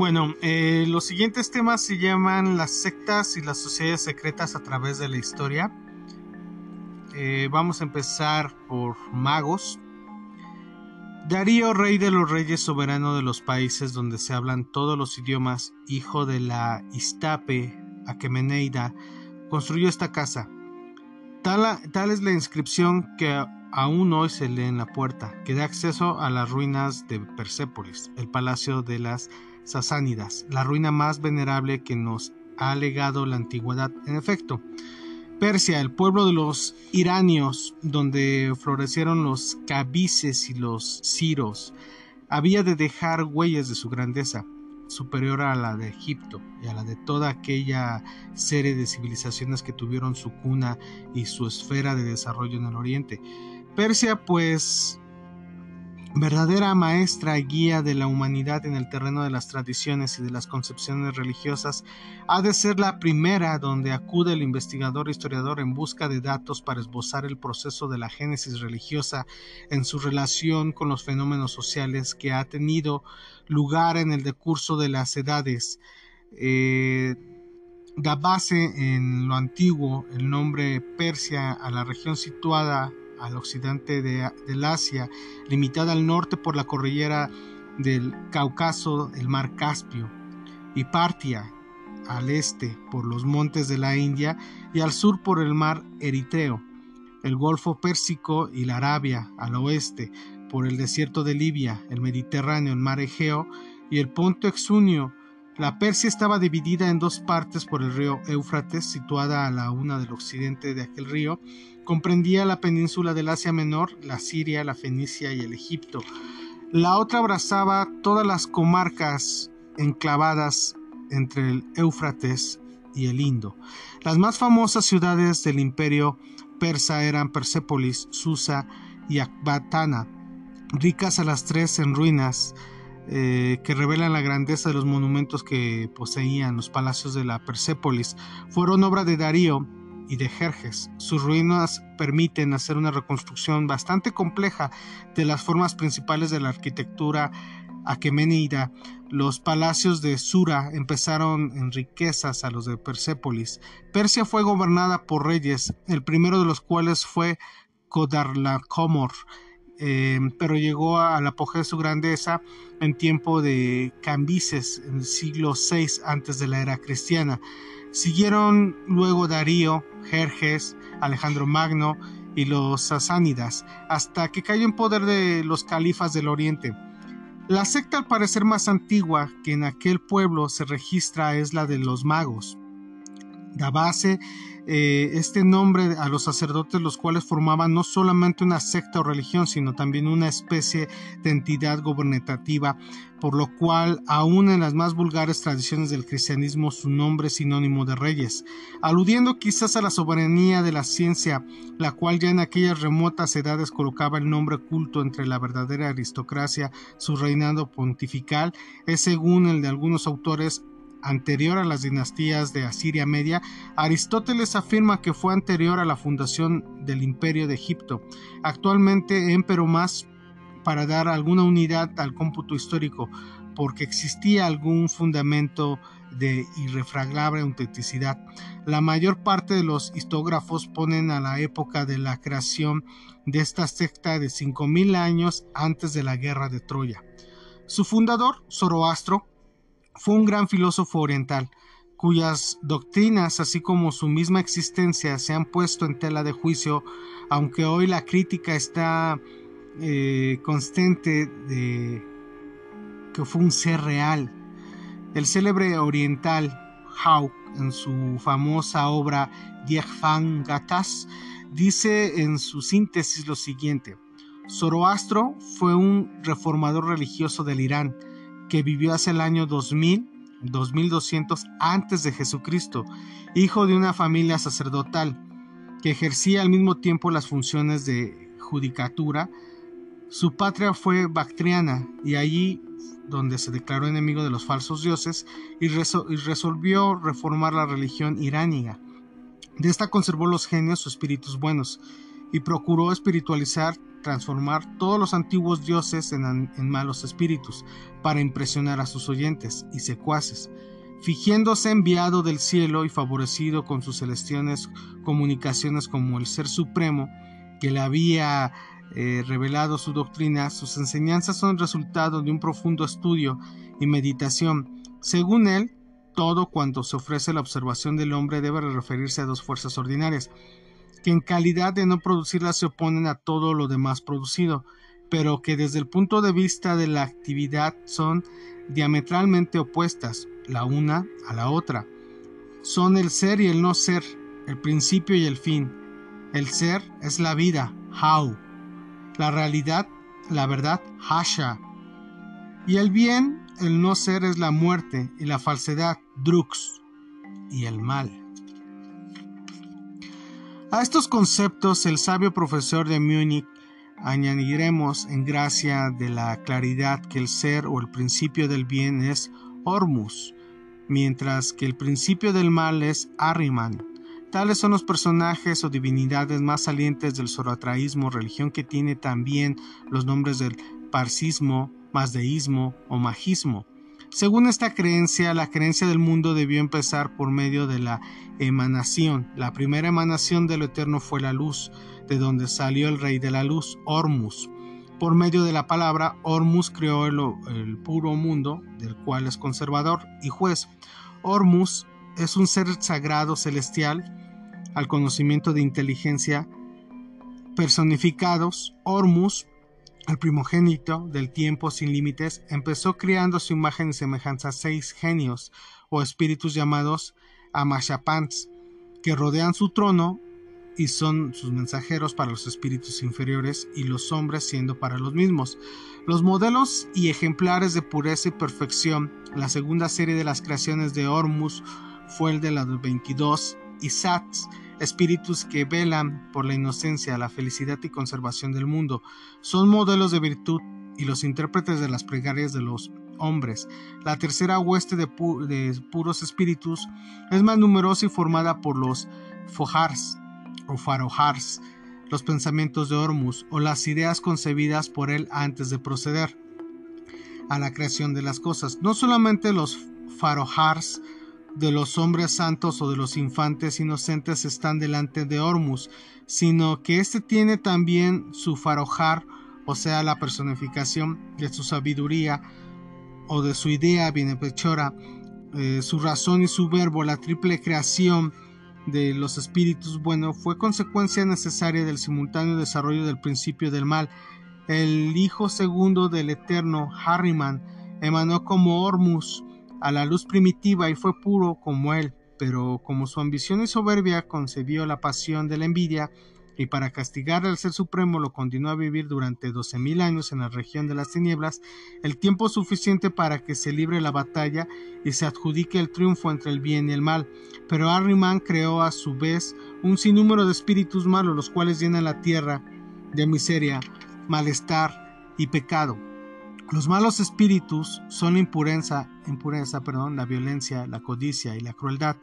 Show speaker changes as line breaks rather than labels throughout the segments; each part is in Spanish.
Bueno, eh, los siguientes temas se llaman las sectas y las sociedades secretas a través de la historia. Eh, vamos a empezar por magos. Darío, rey de los reyes, soberano de los países donde se hablan todos los idiomas, hijo de la Istape Aquemeneida, construyó esta casa. Tal, tal, es la inscripción que aún hoy se lee en la puerta, que da acceso a las ruinas de Persépolis, el palacio de las Sasánidas, la ruina más venerable que nos ha legado la antigüedad. En efecto, Persia, el pueblo de los iranios, donde florecieron los cabices y los ciros, había de dejar huellas de su grandeza, superior a la de Egipto y a la de toda aquella serie de civilizaciones que tuvieron su cuna y su esfera de desarrollo en el Oriente. Persia, pues, verdadera maestra y guía de la humanidad en el terreno de las tradiciones y de las concepciones religiosas, ha de ser la primera donde acude el investigador e historiador en busca de datos para esbozar el proceso de la génesis religiosa en su relación con los fenómenos sociales que ha tenido lugar en el decurso de las edades. Eh, da base en lo antiguo el nombre Persia a la región situada al occidente de, del Asia, limitada al norte por la cordillera del Cáucaso, el mar Caspio, y Partia al este por los montes de la India y al sur por el mar Eritreo, el Golfo Pérsico y la Arabia al oeste por el desierto de Libia, el Mediterráneo, el mar Egeo y el Ponto Exunio. La Persia estaba dividida en dos partes por el río Éufrates, situada a la una del occidente de aquel río, comprendía la península del Asia Menor, la Siria, la Fenicia y el Egipto. La otra abrazaba todas las comarcas enclavadas entre el Éufrates y el Indo. Las más famosas ciudades del imperio persa eran Persépolis, Susa y Akbatana, ricas a las tres en ruinas, eh, que revelan la grandeza de los monumentos que poseían los palacios de la Persépolis, fueron obra de Darío y de Jerjes. Sus ruinas permiten hacer una reconstrucción bastante compleja de las formas principales de la arquitectura aquemenida. Los palacios de Sura empezaron en riquezas a los de Persépolis. Persia fue gobernada por reyes, el primero de los cuales fue Kodarlakomor, eh, pero llegó al apogeo de su grandeza en tiempo de Cambises, en el siglo VI antes de la era cristiana. Siguieron luego Darío, Jerjes, Alejandro Magno y los sasánidas, hasta que cayó en poder de los califas del oriente. La secta al parecer más antigua que en aquel pueblo se registra es la de los magos. Da base eh, este nombre a los sacerdotes, los cuales formaban no solamente una secta o religión, sino también una especie de entidad gobernativa, por lo cual, aún en las más vulgares tradiciones del cristianismo, su nombre es sinónimo de reyes, aludiendo quizás a la soberanía de la ciencia, la cual ya en aquellas remotas edades colocaba el nombre culto entre la verdadera aristocracia, su reinado pontifical, es según el de algunos autores anterior a las dinastías de Asiria Media, Aristóteles afirma que fue anterior a la fundación del imperio de Egipto. Actualmente empero más para dar alguna unidad al cómputo histórico, porque existía algún fundamento de irrefragable autenticidad. La mayor parte de los histógrafos ponen a la época de la creación de esta secta de 5.000 años antes de la guerra de Troya. Su fundador, Zoroastro, fue un gran filósofo oriental, cuyas doctrinas, así como su misma existencia, se han puesto en tela de juicio, aunque hoy la crítica está eh, constante de que fue un ser real. El célebre oriental Hauck, en su famosa obra Diegfang Gatas, dice en su síntesis lo siguiente: Zoroastro fue un reformador religioso del Irán que vivió hace el año 2000, 2200 antes de Jesucristo, hijo de una familia sacerdotal que ejercía al mismo tiempo las funciones de judicatura. Su patria fue Bactriana y allí donde se declaró enemigo de los falsos dioses y, resolvió reformar la religión iránica. De esta conservó los genios o espíritus buenos y procuró espiritualizar, transformar todos los antiguos dioses en, malos espíritus, para impresionar a sus oyentes y secuaces fingiéndose enviado del cielo y favorecido con sus celestiales comunicaciones como el Ser Supremo, que le había eh, revelado su doctrina, sus enseñanzas son resultado de un profundo estudio y meditación. Según él, todo cuanto se ofrece la observación del hombre debe referirse a dos fuerzas ordinarias, que en calidad de no producirlas se oponen a todo lo demás producido, pero que desde el punto de vista de la actividad son diametralmente opuestas la una a la otra. Son el ser y el no ser, el principio y el fin. El ser es la vida, how. La realidad, la verdad, hasha. Y el bien, el no ser es la muerte y la falsedad, drux. Y el mal. A estos conceptos el sabio profesor de Múnich añadiremos en gracia de la claridad que el ser o el principio del bien es Hormus, mientras que el principio del mal es Arriman. Tales son los personajes o divinidades más salientes del zoroastraísmo, religión que tiene también los nombres del parsismo, mazdeísmo o magismo. Según esta creencia, la creencia del mundo debió empezar por medio de la emanación. La primera emanación de lo eterno fue la luz, de donde salió el rey de la luz, Ormus. Por medio de la palabra, Ormus creó el, puro mundo, del cual es conservador y juez. Ormus es un ser sagrado celestial al conocimiento de inteligencia personificados. Ormus, el primogénito del tiempo sin límites, empezó creando su imagen y semejanza a seis genios o espíritus llamados Amashapans, que rodean su trono y son sus mensajeros para los espíritus inferiores y los hombres siendo para los mismos. Los modelos y ejemplares de pureza y perfección, la segunda serie de las creaciones de Ormus fue el de los 22 Isats, espíritus que velan por la inocencia, la felicidad y conservación del mundo. Son modelos de virtud y los intérpretes de las plegarias de los hombres. La tercera hueste de, puros espíritus es más numerosa y formada por los Fojars, o Farohars, los pensamientos de Hormus o las ideas concebidas por él antes de proceder a la creación de las cosas. No solamente los Farohars de los hombres santos o de los infantes inocentes están delante de Hormus, sino que éste tiene también su Farohar, o sea, la personificación de su sabiduría o de su idea bienhechora, eh, su razón y su verbo, la triple creación de los espíritus bueno fue consecuencia necesaria del simultáneo desarrollo del principio del mal. El hijo segundo del eterno Harriman emanó como Ormus a la luz primitiva y fue puro como él, pero como su ambición y soberbia concebió la pasión de la envidia, y para castigar al Ser Supremo lo continuó a vivir durante doce mil años en la región de las tinieblas, el tiempo suficiente para que se libre la batalla y se adjudique el triunfo entre el bien y el mal. Pero Arriman creó a su vez un sinnúmero de espíritus malos, los cuales llenan la tierra de miseria, malestar y pecado. Los malos espíritus son la impureza, impureza, perdón, la violencia, la codicia y la crueldad.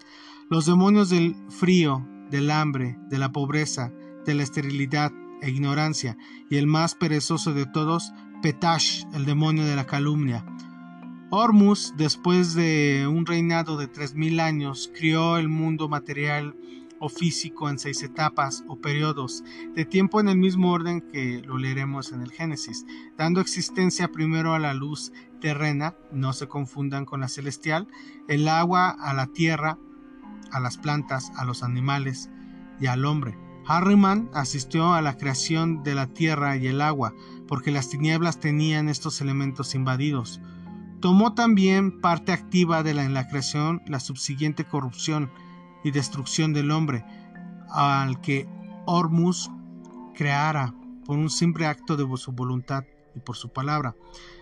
Los demonios del frío, del hambre, de la pobreza, de la esterilidad e ignorancia, y el más perezoso de todos, Petash, el demonio de la calumnia. Hormus, después de un reinado de tres mil años, crió el mundo material o físico en seis etapas o periodos de tiempo en el mismo orden que lo leeremos en el Génesis, dando existencia primero a la luz terrena, no se confundan con la celestial, el agua a la tierra, a las plantas, a los animales y al hombre. Harriman asistió a la creación de la tierra y el agua, porque las tinieblas tenían estos elementos invadidos. Tomó también parte activa de la, en la creación la subsiguiente corrupción y destrucción del hombre, al que Ormus creara por un simple acto de su voluntad y por su palabra.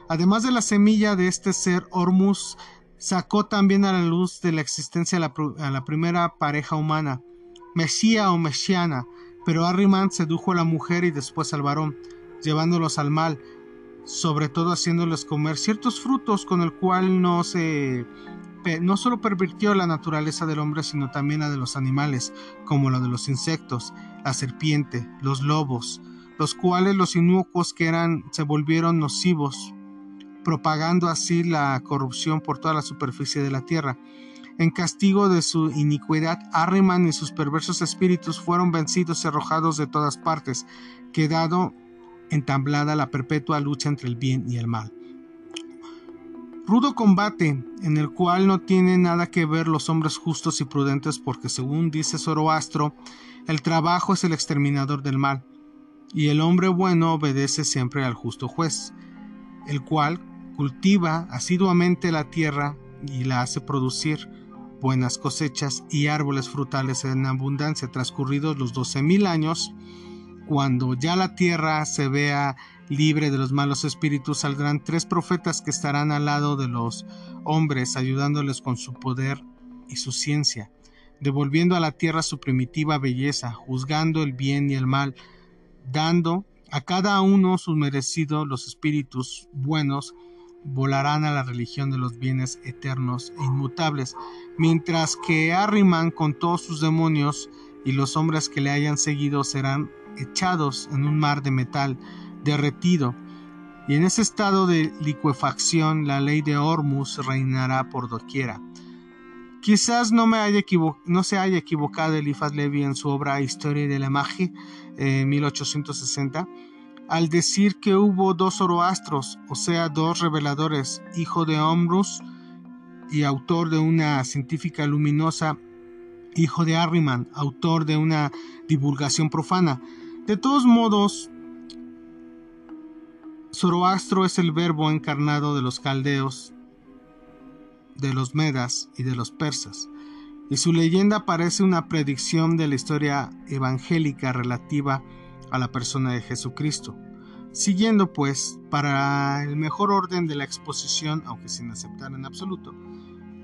Además de la semilla de este ser, Ormus sacó también a la luz de la existencia a la primera pareja humana, Mesía o Mesiana, pero Arriman sedujo a la mujer y después al varón, llevándolos al mal, sobre todo haciéndoles comer ciertos frutos con el cual no se no solo pervirtió la naturaleza del hombre, sino también la de los animales, como la de los insectos, la serpiente, los lobos, los cuales los inocuos que eran se volvieron nocivos, propagando así la corrupción por toda la superficie de la tierra. En castigo de su iniquidad, Arriman y sus perversos espíritus fueron vencidos y arrojados de todas partes, quedado entablada la perpetua lucha entre el bien y el mal. Rudo combate en el cual no tienen nada que ver los hombres justos y prudentes porque según dice Zoroastro, el trabajo es el exterminador del mal, y el hombre bueno obedece siempre al justo juez, el cual cultiva asiduamente la tierra y la hace producir buenas cosechas y árboles frutales en abundancia transcurridos los doce mil años, cuando ya la tierra se vea libre de los malos espíritus, saldrán tres profetas que estarán al lado de los hombres, ayudándoles con su poder y su ciencia, devolviendo a la tierra su primitiva belleza, juzgando el bien y el mal, dando a cada uno su merecido, los espíritus buenos volarán a la religión de los bienes eternos e inmutables, mientras que Arriman con todos sus demonios y los hombres que le hayan seguido serán echados en un mar de metal, derretido, y en ese estado de licuefacción la ley de Hormuz reinará por doquiera. Quizás no, me haya no se haya equivocado Eliphas Levi en su obra Historia de la Magia, en 1860, al decir que hubo dos Zoroastros, o sea, dos reveladores, hijo de Hormuz y autor de una científica luminosa, hijo de Arriman, autor de una divulgación profana. De todos modos, Zoroastro es el verbo encarnado de los caldeos, de los medas y de los persas, y su leyenda parece una predicción de la historia evangélica relativa a la persona de Jesucristo. Siguiendo pues, para el mejor orden de la exposición, aunque sin aceptar en absoluto,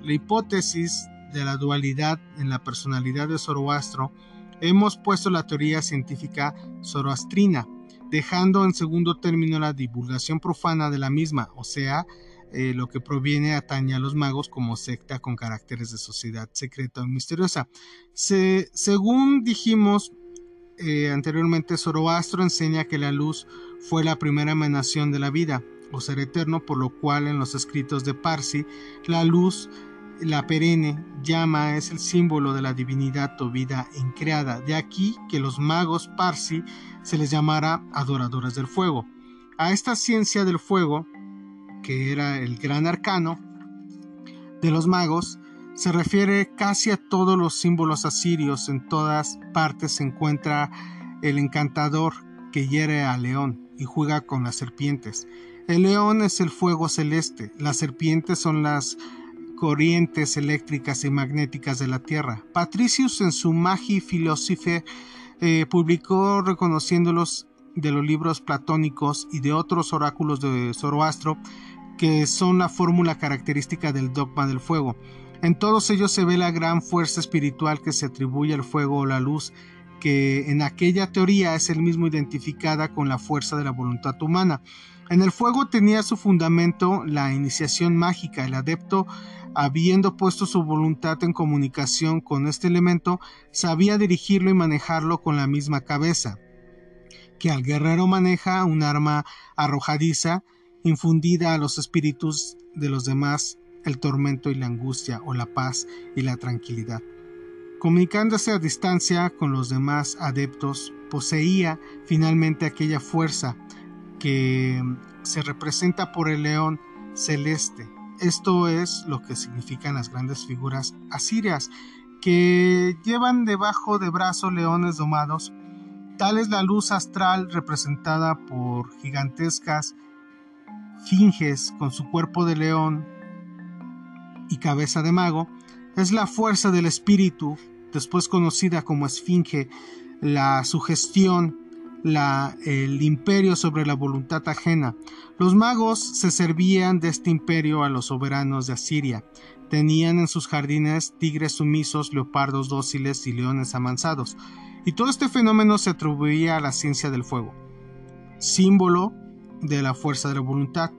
la hipótesis de la dualidad en la personalidad de Zoroastro, hemos puesto la teoría científica zoroastrina, dejando en segundo término la divulgación profana de la misma, o sea, eh, lo que proviene atañe a los magos como secta con caracteres de sociedad secreta o misteriosa. según dijimos eh, anteriormente, Zoroastro enseña que la luz fue la primera emanación de la vida, o ser eterno, por lo cual en los escritos de Parsi, la luz la perenne llama es el símbolo de la divinidad o vida increada. De aquí que los magos Parsi se les llamara adoradores del fuego. A esta ciencia del fuego, que era el gran arcano de los magos, se refiere casi a todos los símbolos asirios. En todas partes se encuentra el encantador que hiere al león y juega con las serpientes. El león es el fuego celeste, las serpientes son las corrientes eléctricas y magnéticas de la Tierra. Patricius en su Magi Philosophiae eh, publicó reconociéndolos de los libros platónicos y de otros oráculos de Zoroastro que son la fórmula característica del dogma del fuego. En todos ellos se ve la gran fuerza espiritual que se atribuye al fuego o la luz, que en aquella teoría es el mismo identificada con la fuerza de la voluntad humana. En el fuego tenía su fundamento la iniciación mágica. El adepto habiendo puesto su voluntad en comunicación con este elemento, sabía dirigirlo y manejarlo con la misma cabeza, que al guerrero maneja un arma arrojadiza, infundida a los espíritus de los demás el tormento y la angustia o la paz y la tranquilidad. Comunicándose a distancia con los demás adeptos, poseía finalmente aquella fuerza que se representa por el león celeste, esto es lo que significan las grandes figuras asirias, que llevan debajo de brazo leones domados. Tal es la luz astral representada por gigantescas finges con su cuerpo de león y cabeza de mago. Es la fuerza del espíritu, después conocida como esfinge, la sugestión, el imperio sobre la voluntad ajena. Los magos se servían de este imperio a los soberanos de Asiria. Tenían en sus jardines tigres sumisos, leopardos dóciles y leones amansados. Y todo este fenómeno se atribuía a la ciencia del fuego, símbolo de la fuerza de la voluntad.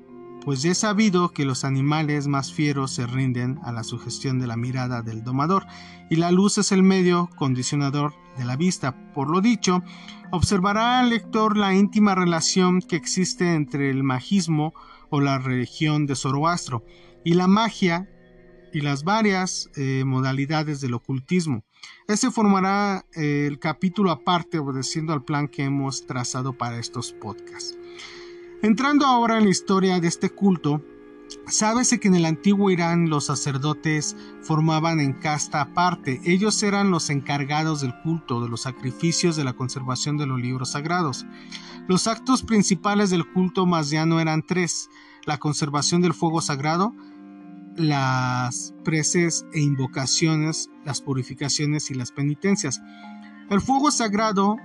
Pues ya es sabido que los animales más fieros se rinden a la sugestión de la mirada del domador, y la luz es el medio condicionador de la vista. Por lo dicho, observará al lector la íntima relación que existe entre el magismo o la religión de Zoroastro y la magia y las varias eh, modalidades del ocultismo. Ese formará eh, el capítulo aparte obedeciendo al plan que hemos trazado para estos podcasts. Entrando ahora en la historia de este culto, Sábese que en el antiguo Irán los sacerdotes formaban en casta aparte. Ellos eran los encargados del culto, de los sacrificios, de la conservación de los libros sagrados. Los actos principales del culto masdiano eran tres: la conservación del fuego sagrado, las preces e invocaciones, las purificaciones y las penitencias. El fuego sagrado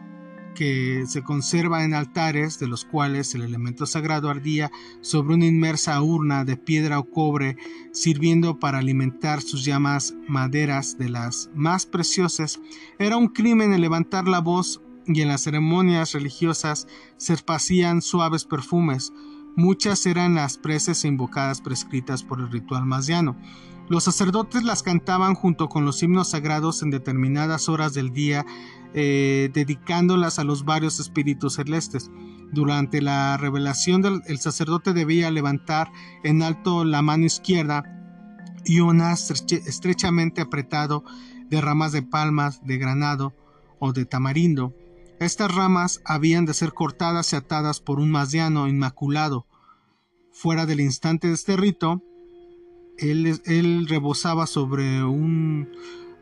que se conserva en altares, de los cuales el elemento sagrado ardía sobre una inmersa urna de piedra o cobre, sirviendo para alimentar sus llamas maderas de las más preciosas, era un crimen el levantar la voz y en las ceremonias religiosas se esparcían suaves perfumes, Muchas eran las preces invocadas prescritas por el ritual masiano. Los sacerdotes las cantaban junto con los himnos sagrados en determinadas horas del día, eh, dedicándolas a los varios espíritus celestes. Durante la revelación el sacerdote debía levantar en alto la mano izquierda y una estrechamente apretado de ramas de palmas, de granado o de tamarindo. Estas ramas habían de ser cortadas y atadas por un masiano inmaculado. Fuera del instante de este rito, él, rebosaba sobre un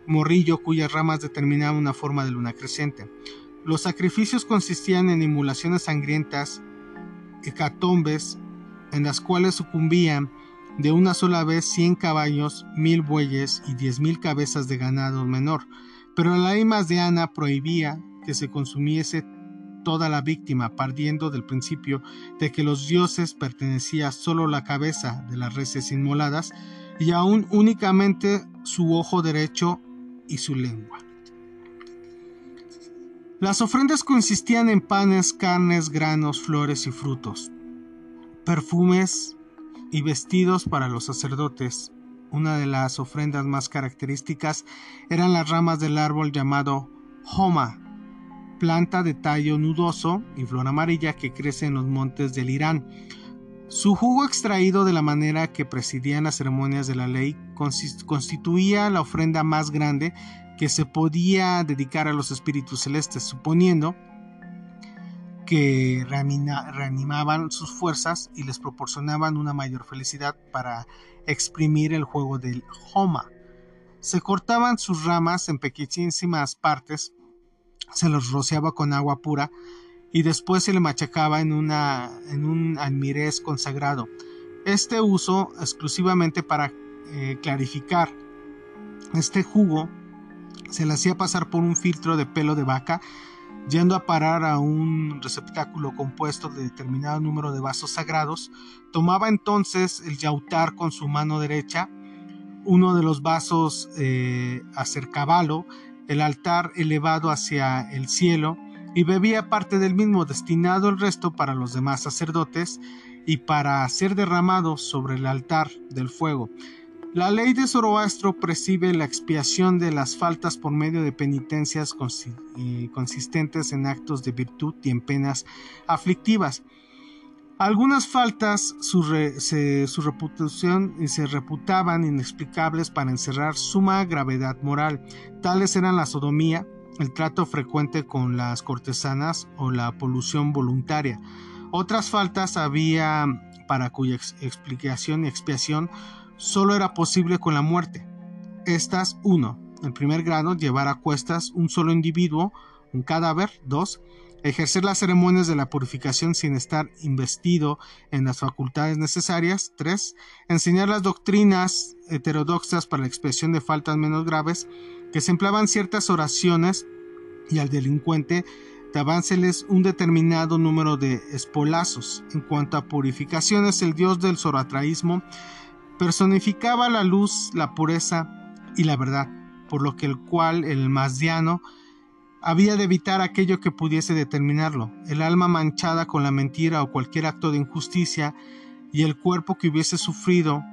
morrillo cuyas ramas determinaban una forma de luna creciente. Los sacrificios consistían en emulaciones sangrientas, hecatombes, en las cuales sucumbían de una sola vez cien caballos, mil bueyes y diez mil cabezas de ganado menor, pero la ley de Ana prohibía que se consumiese toda la víctima, partiendo del principio de que los dioses pertenecía solo la cabeza de las reses inmoladas y aún únicamente su ojo derecho y su lengua. Las ofrendas consistían en panes, carnes, granos, flores y frutos, perfumes y vestidos para los sacerdotes. Una de las ofrendas más características eran las ramas del árbol llamado Homa, planta de tallo nudoso y flor amarilla que crece en los montes del Irán. Su jugo extraído de la manera que presidían las ceremonias de la ley constituía la ofrenda más grande que se podía dedicar a los espíritus celestes, suponiendo que reanimaban sus fuerzas y les proporcionaban una mayor felicidad para exprimir el juego del Homa. Se cortaban sus ramas en pequeñísimas partes se los rociaba con agua pura y después se le machacaba en, una, en un almirez consagrado. Este uso exclusivamente para eh, clarificar este jugo se le hacía pasar por un filtro de pelo de vaca, yendo a parar a un receptáculo compuesto de determinado número de vasos sagrados. Tomaba entonces el yautar con su mano derecha, uno de los vasos eh, acercabalo el altar elevado hacia el cielo, y bebía parte del mismo destinado el resto para los demás sacerdotes y para ser derramado sobre el altar del fuego. La ley de Zoroastro prescribe la expiación de las faltas por medio de penitencias eh, consistentes en actos de virtud y en penas aflictivas. Algunas faltas, su, reputación y se reputaban inexplicables para encerrar suma gravedad moral. Tales eran la sodomía, el trato frecuente con las cortesanas o la polución voluntaria. Otras faltas había para cuya explicación y expiación solo era posible con la muerte. Estas, uno, En primer grado, llevar a cuestas un solo individuo, un cadáver. Dos, ejercer las ceremonias de la purificación sin estar investido en las facultades necesarias. 3. Enseñar las doctrinas heterodoxas para la expresión de faltas menos graves, que se empleaban ciertas oraciones y al delincuente davánseles un determinado número de espolazos. En cuanto a purificaciones, el dios del zoroastraísmo personificaba la luz, la pureza y la verdad, por lo que el cual el masdiano había de evitar aquello que pudiese determinarlo, el alma manchada con la mentira o cualquier acto de injusticia, y el cuerpo que hubiese sufrido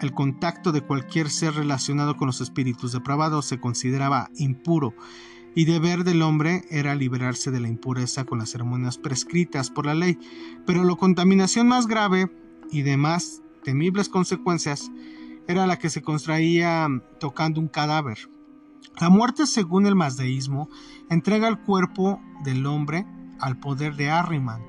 el contacto de cualquier ser relacionado con los espíritus depravados se consideraba impuro y deber del hombre era liberarse de la impureza con las ceremonias prescritas por la ley. Pero la contaminación más grave y de más temibles consecuencias era la que se contraía tocando un cadáver. La muerte, según el mazdeísmo, entrega el cuerpo del hombre al poder de Arriman.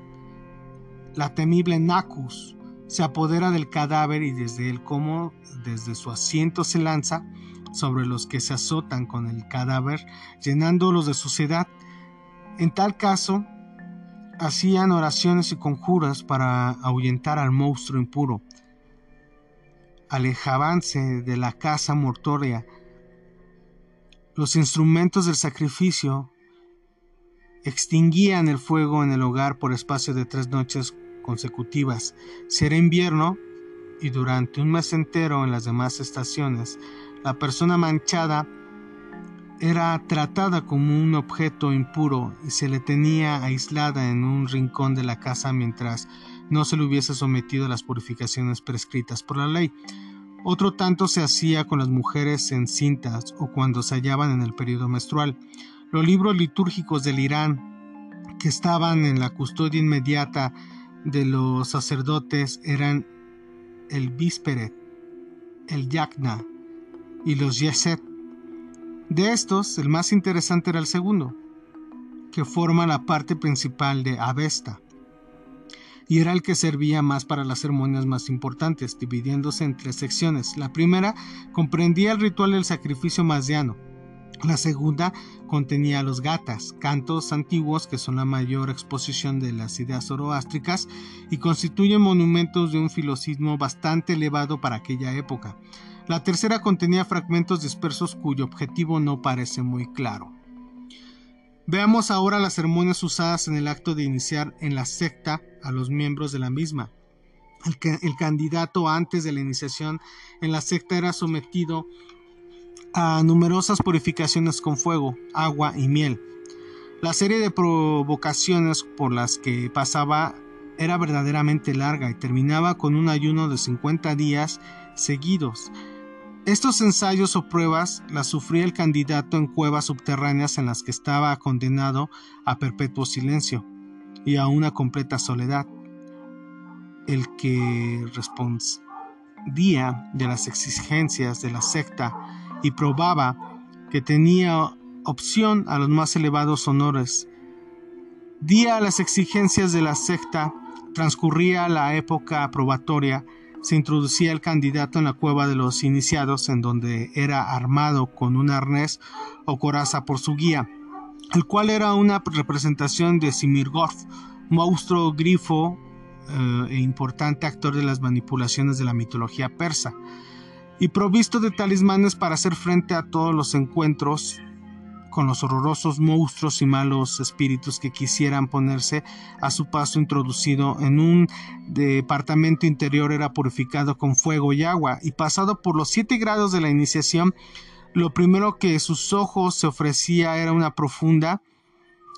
La temible Nacus se apodera del cadáver y desde el como desde su asiento se lanza sobre los que se azotan con el cadáver, llenándolos de suciedad. En tal caso, hacían oraciones y conjuras para ahuyentar al monstruo impuro. Alejábanse de la casa mortoria. Los instrumentos del sacrificio extinguían el fuego en el hogar por espacio de tres noches consecutivas. Si era invierno, y durante un mes entero en las demás estaciones, la persona manchada era tratada como un objeto impuro y se le tenía aislada en un rincón de la casa mientras no se le hubiese sometido a las purificaciones prescritas por la ley. Otro tanto se hacía con las mujeres encintas o cuando se hallaban en el periodo menstrual. Los libros litúrgicos del Irán, que estaban en la custodia inmediata de los sacerdotes, eran el Bisperet, el Yagna y los Yeset. De estos, el más interesante era el segundo, que forma la parte principal de Avesta, y era el que servía más para las ceremonias más importantes, dividiéndose en tres secciones. La primera comprendía el ritual del sacrificio masdiano, la segunda contenía los gatas, cantos antiguos que son la mayor exposición de las ideas zoroástricas y constituyen monumentos de un filosismo bastante elevado para aquella época. La tercera contenía fragmentos dispersos cuyo objetivo no parece muy claro. Veamos ahora las ceremonias usadas en el acto de iniciar en la secta a los miembros de la misma. El, el candidato antes de la iniciación en la secta era sometido a numerosas purificaciones con fuego, agua y miel. La serie de provocaciones por las que pasaba era verdaderamente larga y terminaba con un ayuno de 50 días seguidos. Estos ensayos o pruebas las sufría el candidato en cuevas subterráneas en las que estaba condenado a perpetuo silencio y a una completa soledad. El que respondía de las exigencias de la secta y probaba que tenía opción a los más elevados honores. Día a las exigencias de la secta, transcurría la época probatoria, se introducía el candidato en la cueva de los iniciados, en donde era armado con un arnés o coraza por su guía, el cual era una representación de Simirgorf, monstruo grifo eh, e importante actor de las manipulaciones de la mitología persa y provisto de talismanes para hacer frente a todos los encuentros con los horrorosos monstruos y malos espíritus que quisieran ponerse a su paso introducido en un departamento interior era purificado con fuego y agua y pasado por los siete grados de la iniciación lo primero que sus ojos se ofrecía era una profunda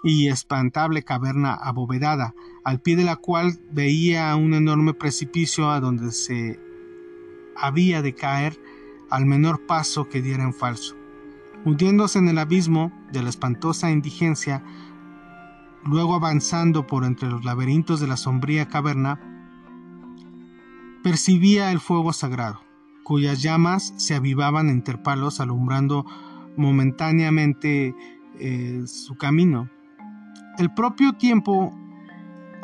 y espantable caverna abovedada, al pie de la cual veía un enorme precipicio a donde se había de caer al menor paso que diera en falso. Hundiéndose en el abismo de la espantosa indigencia, luego avanzando por entre los laberintos de la sombría caverna, percibía el fuego sagrado, cuyas llamas se avivaban a interpalos alumbrando momentáneamente eh, su camino. El propio tiempo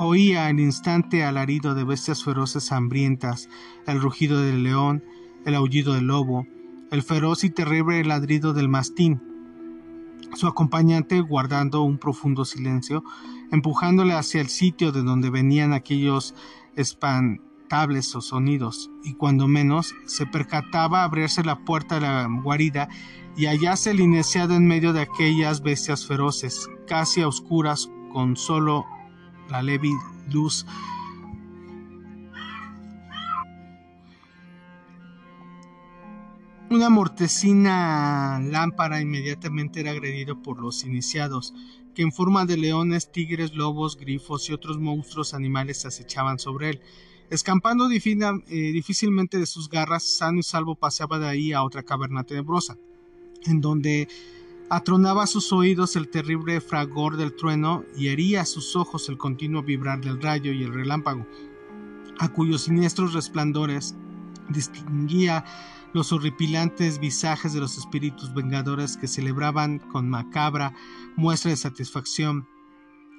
Oía al instante alarido de bestias feroces hambrientas, el rugido del león, el aullido del lobo, el feroz y terrible ladrido del mastín. Su acompañante, guardando un profundo silencio, empujándole hacia el sitio de donde venían aquellos espantables sonidos, y cuando menos se percataba abrirse la puerta de la guarida y hallarse el iniciado en medio de aquellas bestias feroces, casi a oscuras, con solo la leve luz Una mortecina lámpara inmediatamente era agredido por los iniciados, que en forma de leones, tigres, lobos, grifos y otros monstruos animales acechaban sobre él. Escampando eh, difícilmente de sus garras, sano y salvo paseaba de ahí a otra caverna tenebrosa, en donde atronaba a sus oídos el terrible fragor del trueno y hería a sus ojos el continuo vibrar del rayo y el relámpago, a cuyos siniestros resplandores distinguía los horripilantes visajes de los espíritus vengadores que celebraban con macabra muestra de satisfacción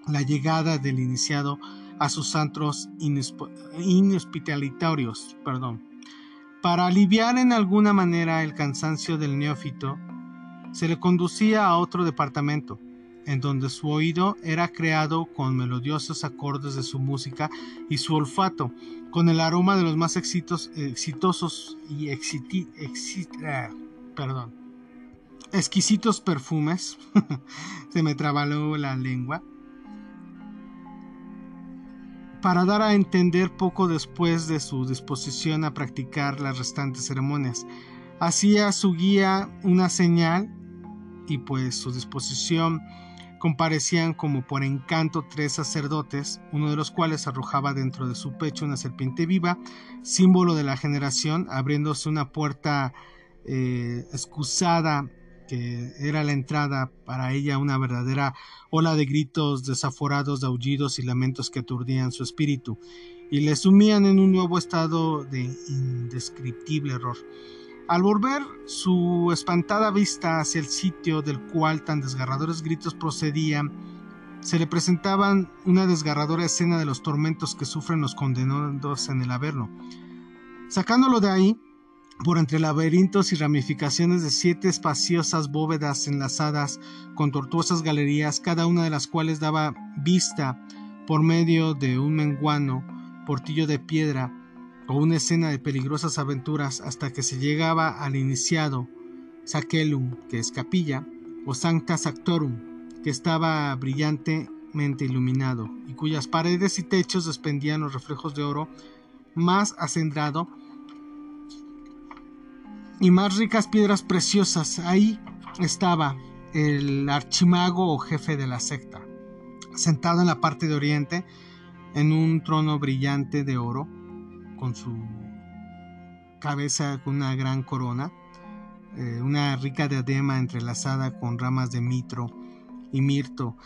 la llegada del iniciado a sus antros inhospitalitorios. Perdón. Para aliviar en alguna manera el cansancio del neófito, se le conducía a otro departamento, en donde su oído era creado con melodiosos acordes de su música y su olfato, con el aroma de los más exitosos y ah, perdón, exquisitos perfumes. Se me trabaló la lengua. Para dar a entender poco después de su disposición a practicar las restantes ceremonias, hacía su guía una señal y pues su disposición comparecían como por encanto tres sacerdotes, uno de los cuales arrojaba dentro de su pecho una serpiente viva, símbolo de la generación, abriéndose una puerta eh, excusada que era la entrada para ella una verdadera ola de gritos desaforados, de aullidos y lamentos que aturdían su espíritu y le sumían en un nuevo estado de indescriptible horror. Al volver su espantada vista hacia el sitio del cual tan desgarradores gritos procedían, se le presentaban una desgarradora escena de los tormentos que sufren los condenados en el Averno. Sacándolo de ahí, por entre laberintos y ramificaciones de siete espaciosas bóvedas enlazadas con tortuosas galerías, cada una de las cuales daba vista por medio de un menguano, portillo de piedra, o una escena de peligrosas aventuras hasta que se llegaba al iniciado Sacelum, que es capilla, o Sancta Sactorum, que estaba brillantemente iluminado y cuyas paredes y techos despendían los reflejos de oro más acendrado y más ricas piedras preciosas. Ahí estaba el archimago o jefe de la secta, sentado en la parte de oriente en un trono brillante de oro con su cabeza con una gran corona, eh, una rica diadema entrelazada con ramas de mitro y mirto,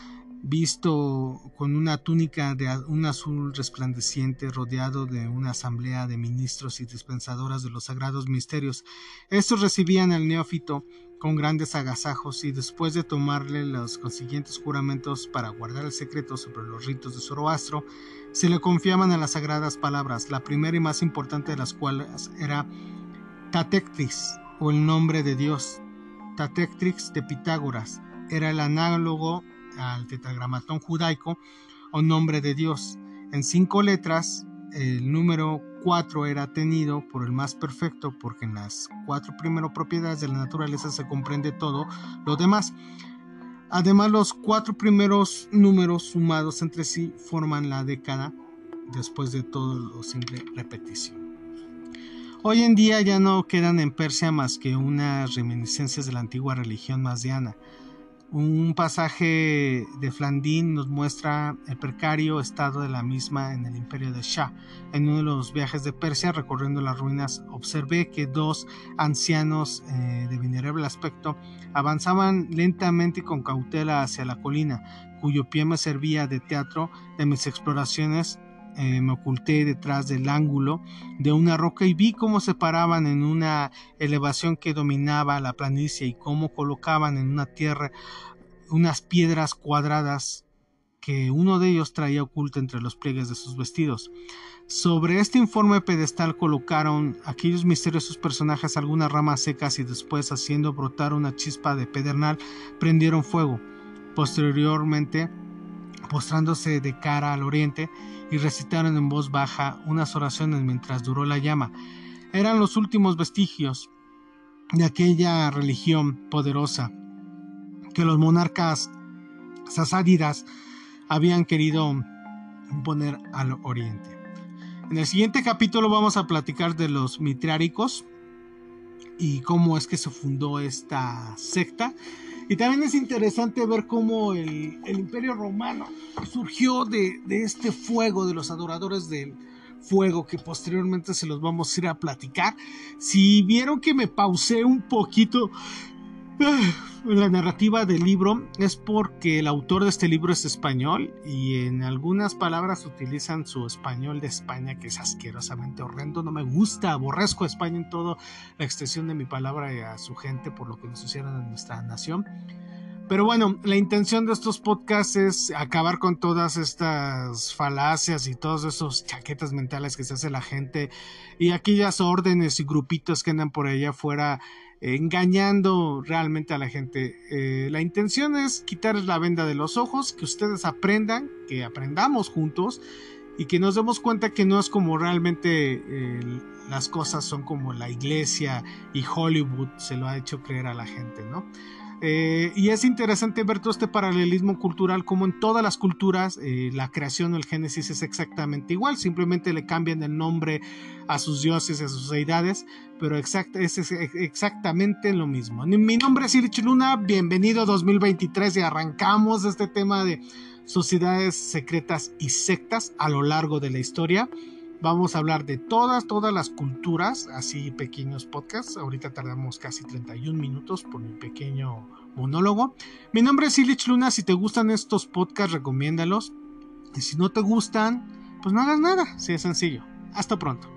visto con una túnica de un azul resplandeciente rodeado de una asamblea de ministros y dispensadoras de los sagrados misterios. Estos recibían al neófito con grandes agasajos y después de tomarle los consiguientes juramentos para guardar el secreto sobre los ritos de Zoroastro, se le confiaban a las sagradas palabras, la primera y más importante de las cuales era Tatectrix, o el nombre de Dios. Tatectrix de Pitágoras era el análogo al tetragramatón judaico o nombre de Dios. En cinco letras, el número 4 era tenido por el más perfecto porque en las cuatro primeras propiedades de la naturaleza se comprende todo lo demás. Además, los cuatro primeros números sumados entre sí forman la década después de todo lo simple repetición. Hoy en día ya no quedan en Persia más que unas reminiscencias de la antigua religión mazdiana, un pasaje de Flandín nos muestra el precario estado de la misma en el imperio de Shah. En uno de los viajes de Persia recorriendo las ruinas observé que dos ancianos eh, de venerable aspecto avanzaban lentamente y con cautela hacia la colina, cuyo pie me servía de teatro de mis exploraciones eh, me oculté detrás del ángulo de una roca y vi cómo se paraban en una elevación que dominaba la planicie y cómo colocaban en una tierra unas piedras cuadradas que uno de ellos traía oculta entre los pliegues de sus vestidos. Sobre este informe pedestal colocaron aquellos misteriosos personajes algunas ramas secas y después, haciendo brotar una chispa de pedernal, prendieron fuego. Posteriormente, postrándose de cara al oriente, y recitaron en voz baja unas oraciones mientras duró la llama. Eran los últimos vestigios de aquella religión poderosa que los monarcas sasádidas habían querido imponer al oriente. En el siguiente capítulo vamos a platicar de los mitriáricos y cómo es que se fundó esta secta y también es interesante ver cómo el, imperio romano surgió de, este fuego de los adoradores del fuego que posteriormente se los vamos a ir a platicar. Si vieron que me pausé un poquito la narrativa del libro es porque el autor de este libro es español y en algunas palabras utilizan su español de España que es asquerosamente horrendo. No me gusta, aborrezco España en toda la extensión de mi palabra y a su gente por lo que nos hicieron en nuestra nación. Pero bueno, la intención de estos podcasts es acabar con todas estas falacias y todos esos chaquetas mentales que se hace la gente y aquellas órdenes y grupitos que andan por allá afuera engañando realmente a la gente. Eh, la intención es quitarles la venda de los ojos, que ustedes aprendan, que aprendamos juntos y que nos demos cuenta que no es como realmente las cosas son como la iglesia y Hollywood se lo ha hecho creer a la gente, ¿no? Eh, y es interesante ver todo este paralelismo cultural, como en todas las culturas eh, la creación o el génesis es exactamente igual, simplemente le cambian el nombre a sus dioses y a sus deidades, pero es exactamente lo mismo. Mi nombre es Ilich Luna, bienvenido 2023 y arrancamos este tema de sociedades secretas y sectas a lo largo de la historia. Vamos a hablar de todas, todas las culturas, así pequeños podcasts. Ahorita tardamos casi 31 minutos por mi pequeño monólogo. Mi nombre es Ilich Luna. Si te gustan estos podcasts, recomiéndalos. Y si no te gustan, pues no hagas nada. Si es sencillo. Hasta pronto.